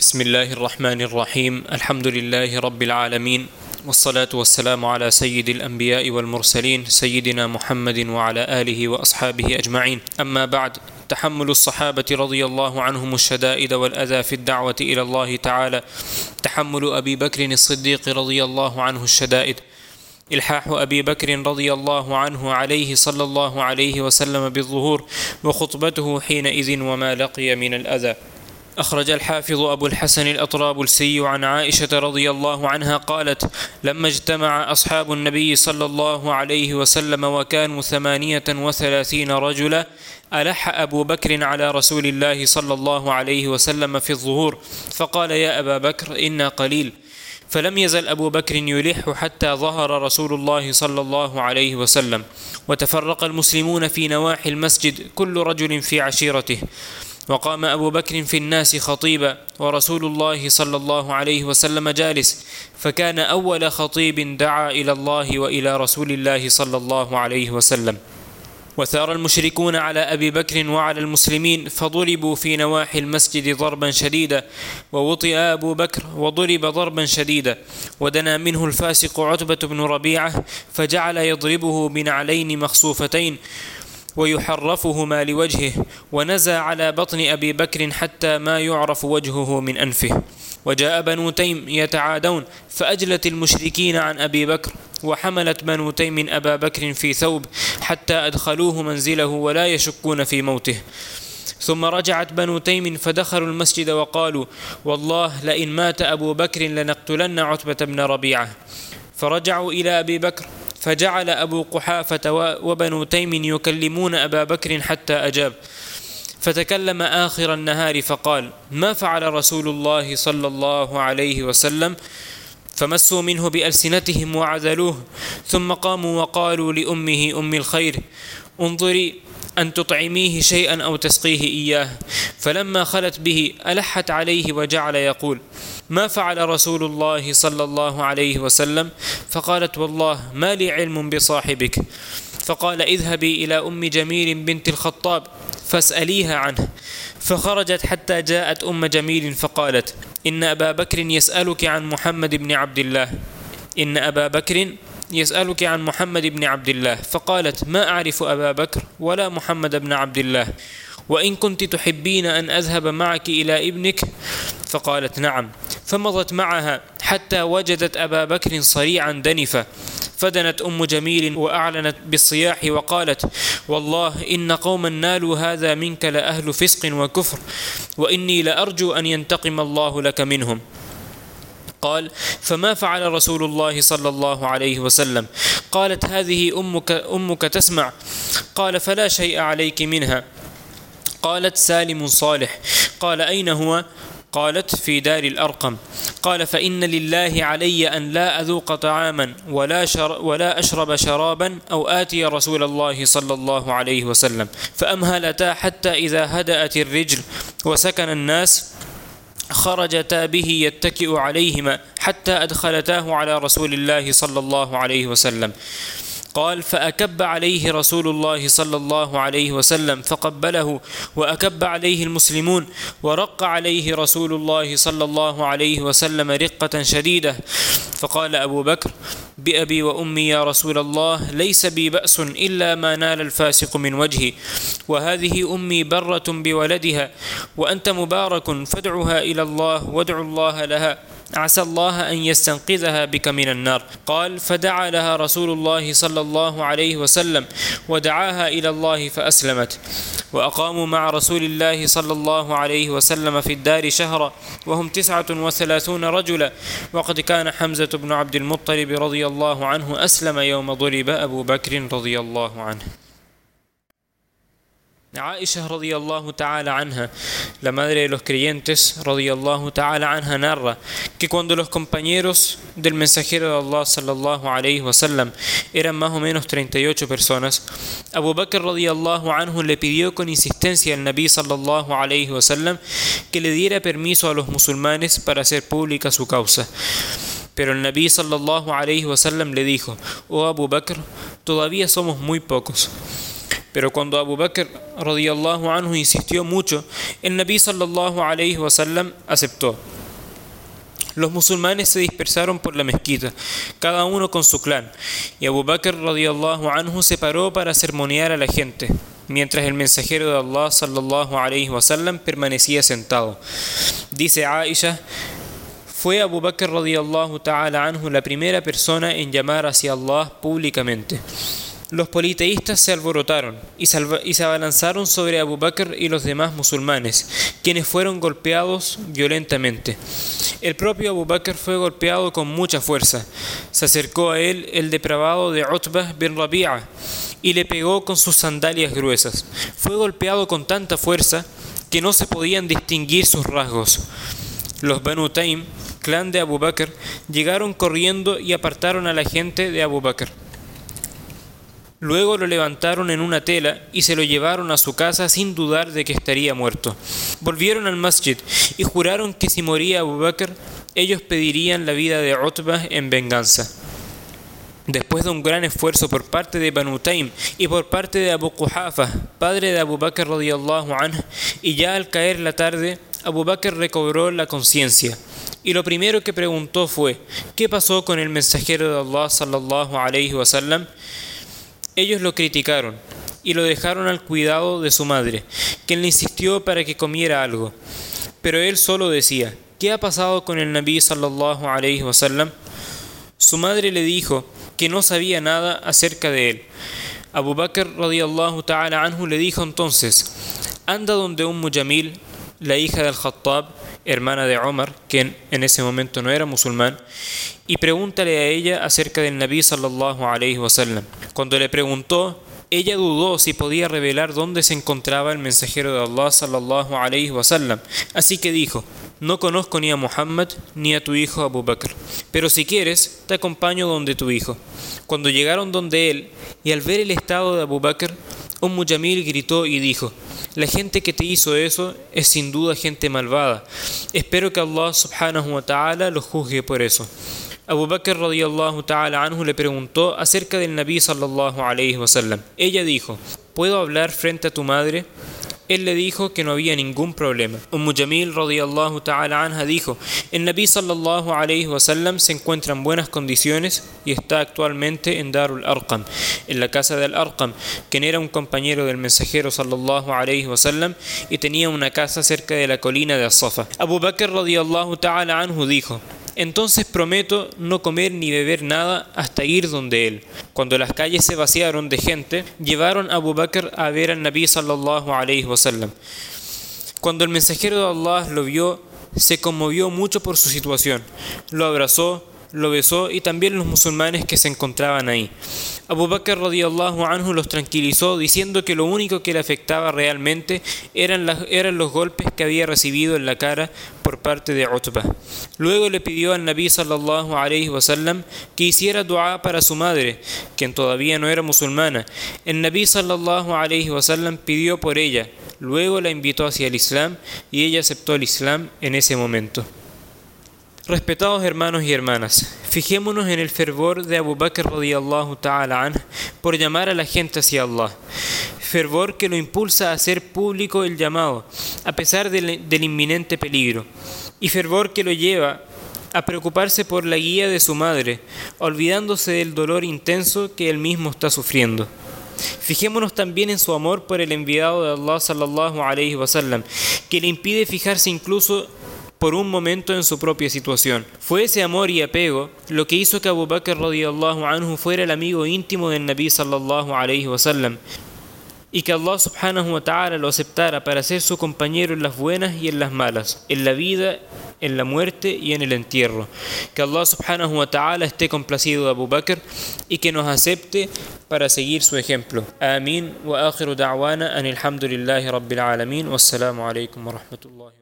بسم الله الرحمن الرحيم الحمد لله رب العالمين والصلاة والسلام على سيد الأنبياء والمرسلين سيدنا محمد وعلى آله وأصحابه أجمعين أما بعد تحمل الصحابة رضي الله عنهم الشدائد والأذى في الدعوة إلى الله تعالى تحمل أبي بكر الصديق رضي الله عنه الشدائد إلحاح أبي بكر رضي الله عنه عليه صلى الله عليه وسلم بالظهور وخطبته حينئذ وما لقي من الأذى أخرج الحافظ أبو الحسن الأطرابلسي عن عائشة رضي الله عنها قالت لما اجتمع أصحاب النبي صلى الله عليه وسلم وكانوا ثمانية وثلاثين رجلا ألح أبو بكر على رسول الله صلى الله عليه وسلم في الظهور فقال يا أبا بكر إنا قليل. فلم يزل أبو بكر يلح حتى ظهر رسول الله صلى الله عليه وسلم وتفرق المسلمون في نواحي المسجد كل رجل في عشيرته. وقام أبو بكر في الناس خطيبا ورسول الله صلى الله عليه وسلم جالس فكان أول خطيب دعا إلى الله وإلى رسول الله صلى الله عليه وسلم. وثار المشركون على أبي بكر وعلى المسلمين فضربوا في نواحي المسجد ضربا شديدا ووطئ أبو بكر وضرب ضربا شديدا ودنا منه الفاسق عتبة بن ربيعة فجعل يضربه بنعلين مخصوفتين ويحرفهما لوجهه ونزى على بطن أبي بكر حتى ما يعرف وجهه من أنفه. وجاء بنو تيم يتعادون فأجلت المشركين عن أبي بكر وحملت بنو تيم أبا بكر في ثوب حتى أدخلوه منزله ولا يشكون في موته. ثم رجعت بنو تيم فدخلوا المسجد وقالوا والله لئن مات أبو بكر لنقتلن عتبة بن ربيعة. فرجعوا إلى أبي بكر فجعل أبو قحافة وبنو تيم يكلمون أبا بكر حتى أجاب. فتكلم آخر النهار فقال ما فعل رسول الله صلى الله عليه وسلم؟ فمسوا منه بألسنتهم وعزلوه. ثم قاموا وقالوا لأمه أم الخير انظري أن تطعميه شيئا أو تسقيه إياه. فلما خلت به ألحت عليه وجعل يقول ما فعل رسول الله صلى الله عليه وسلم؟ فقالت والله ما لي علم بصاحبك. فقال اذهبي إلى أم جميل بنت الخطاب فاسأليها عنه. فخرجت حتى جاءت أم جميل فقالت إن أبا بكر يسألك عن محمد بن عبد الله. إن أبا بكر يسألك عن محمد بن عبد الله. فقالت ما أعرف أبا بكر ولا محمد بن عبد الله. وإن كنت تحبين أن أذهب معك إلى ابنك؟ فقالت نعم. فمضت معها حتى وجدت أبا بكر صريعا دنفا فدنت أم جميل وأعلنت بالصياح وقالت والله إن قوما نالوا هذا منك لأهل فسق وكفر وإني لأرجو أن ينتقم الله لك منهم. قال فما فعل رسول الله صلى الله عليه وسلم؟ قالت هذه أمك, أمك تسمع. قال فلا شيء عليك منها. قالت سالم صالح. قال أين هو؟ قالت في دار الأرقم قال فإن لله علي أن لا أذوق طعاما ولا, شر ولا أشرب شرابا أو آتي رسول الله صلى الله عليه وسلم فأمهلتا حتى إذا هدأت الرجل وسكن الناس خرجتا به يتكئ عليهما حتى أدخلتاه على رسول الله صلى الله عليه وسلم. قال فأكب عليه رسول الله صلى الله عليه وسلم فقبله وأكب عليه المسلمون ورق عليه رسول الله صلى الله عليه وسلم رقة شديدة. فقال أبو بكر بأبي وأمي يا رسول الله ليس بي بأس إلا ما نال الفاسق من وجهي وهذه أمي برة بولدها وأنت مبارك فادعها إلى الله وادعوا الله لها. عسى الله أن يستنقذها بك من النار. قال فدعا لها رسول الله صلى الله عليه وسلم ودعاها إلى الله فأسلمت. وأقاموا مع رسول الله صلى الله عليه وسلم في الدار شهرا وهم تسعة وثلاثون رجلا. وقد كان حمزة بن عبد المطلب رضي الله عنه أسلم يوم ضرب أبو بكر رضي الله عنه. Aisha radiyallahu ta'ala anha, la madre de los creyentes radiyallahu ta'ala anha narra que cuando los compañeros del mensajero de Allah sallallahu alayhi eran más o menos 38 personas, Abu Bakr radiyallahu anhu le pidió con insistencia al Nabi sallallahu alayhi que le diera permiso a los musulmanes para hacer pública su causa. Pero el Nabi sallallahu alayhi le dijo, oh Abu Bakr, todavía somos muy pocos. Pero cuando Abu Bakr radiyallahu anhu insistió mucho, el Nabi sallallahu alayhi wasallam aceptó. Los musulmanes se dispersaron por la mezquita, cada uno con su clan, y Abu Bakr radiyallahu anhu se paró para sermonear a la gente, mientras el mensajero de Allah sallallahu alayhi wasallam permanecía sentado. Dice Aisha, fue Abu Bakr radiyallahu ta'ala anhu la primera persona en llamar hacia Allah públicamente. Los politeístas se alborotaron y, se abalanzaron sobre Abu Bakr y los demás musulmanes, quienes fueron golpeados violentamente. El propio Abu Bakr fue golpeado con mucha fuerza. Se acercó a él el depravado de Utbah bin Rabi'a y le pegó con sus sandalias gruesas. Fue golpeado con tanta fuerza que no se podían distinguir sus rasgos. Los Banu Taim, clan de Abu Bakr, llegaron corriendo y apartaron a la gente de Abu Bakr. Luego lo levantaron en una tela y se lo llevaron a su casa sin dudar de que estaría muerto. Volvieron al masjid y juraron que si moría Abu Bakr, ellos pedirían la vida de Utbah en venganza. Después de un gran esfuerzo por parte de Banu Taim y por parte de Abu Quhafa, padre de Abu Bakr radiyallahu anhu, y ya al caer la tarde, Abu Bakr recobró la conciencia. Y lo primero que preguntó fue, ¿qué pasó con el mensajero de Allah sallallahu alayhi wasallam? Ellos lo criticaron y lo dejaron al cuidado de su madre, quien le insistió para que comiera algo. Pero él solo decía, ¿qué ha pasado con el Nabi sallallahu alayhi wasallam? Su madre le dijo que no sabía nada acerca de él. Abu Bakr radiyallahu ta'ala anhu le dijo entonces, anda donde un Mujamil, la hija del Khattab, hermana de Omar, quien en ese momento no era musulmán, y pregúntale a ella acerca del Nabi sallallahu alayhi wasallam. Cuando le preguntó, ella dudó si podía revelar dónde se encontraba el mensajero de Allah sallallahu alayhi wasallam. Así que dijo: No conozco ni a Muhammad ni a tu hijo Abu Bakr, pero si quieres, te acompaño donde tu hijo. Cuando llegaron donde él, y al ver el estado de Abu Bakr, un Mujamil gritó y dijo: La gente que te hizo eso es sin duda gente malvada. Espero que Allah subhanahu wa ta'ala lo juzgue por eso. Abu Bakr radiyallahu ta'ala anhu le preguntó acerca del Nabi sallallahu alayhi wasallam. Ella dijo: ¿Puedo hablar frente a tu madre? Él le dijo que no había ningún problema. Ummu Jamil radiyallahu ta'ala anha dijo: El Nabi sallallahu alayhi wasallam se encuentra en buenas condiciones y está actualmente en Darul Arqam, en la casa del Arqam, quien era un compañero del mensajero sallallahu alayhi wasallam y tenía una casa cerca de la colina de As-Safa. Abu Bakr radiyallahu ta'ala anhu dijo: entonces prometo no comer ni beber nada hasta ir donde él. Cuando las calles se vaciaron de gente, llevaron a Abu Bakr a ver al Nabi sallallahu alayhi wasallam. Cuando el mensajero de Allah lo vio, se conmovió mucho por su situación. Lo abrazó, lo besó y también los musulmanes que se encontraban ahí. Abu Bakr radiyallahu anhu los tranquilizó diciendo que lo único que le afectaba realmente eran, eran los golpes que había recibido en la cara por parte de Utbah. Luego le pidió al Nabi sallallahu alayhi wasallam que hiciera dua para su madre, quien todavía no era musulmana. El Nabi sallallahu alayhi wasallam pidió por ella, luego la invitó hacia el Islam y ella aceptó el Islam en ese momento. Respetados hermanos y hermanas, fijémonos en el fervor de Abu Bakr radiyallahu ta'ala por llamar a la gente hacia Allah. Fervor que lo impulsa a hacer público el llamado, a pesar del, del inminente peligro. Y fervor que lo lleva a preocuparse por la guía de su madre, olvidándose del dolor intenso que él mismo está sufriendo. Fijémonos también en su amor por el enviado de Allah sallallahu alayhi wasallam, que le impide fijarse incluso por un momento en su propia situación. Fue ese amor y apego lo que hizo que Abu Bakr radiyallahu anhu fuera el amigo íntimo del Nabi sallallahu alayhi wasallam y que Allah subhanahu wa ta'ala lo aceptara para ser su compañero en las buenas y en las malas, en la vida, en la muerte y en el entierro. Que Allah subhanahu wa ta'ala esté complacido de Abu Bakr y que nos acepte para seguir su ejemplo. Amén. Wa akhiru da'wana an alhamdulillahi rabbil alamin. Wassalamu alaikum wa rahmatullahi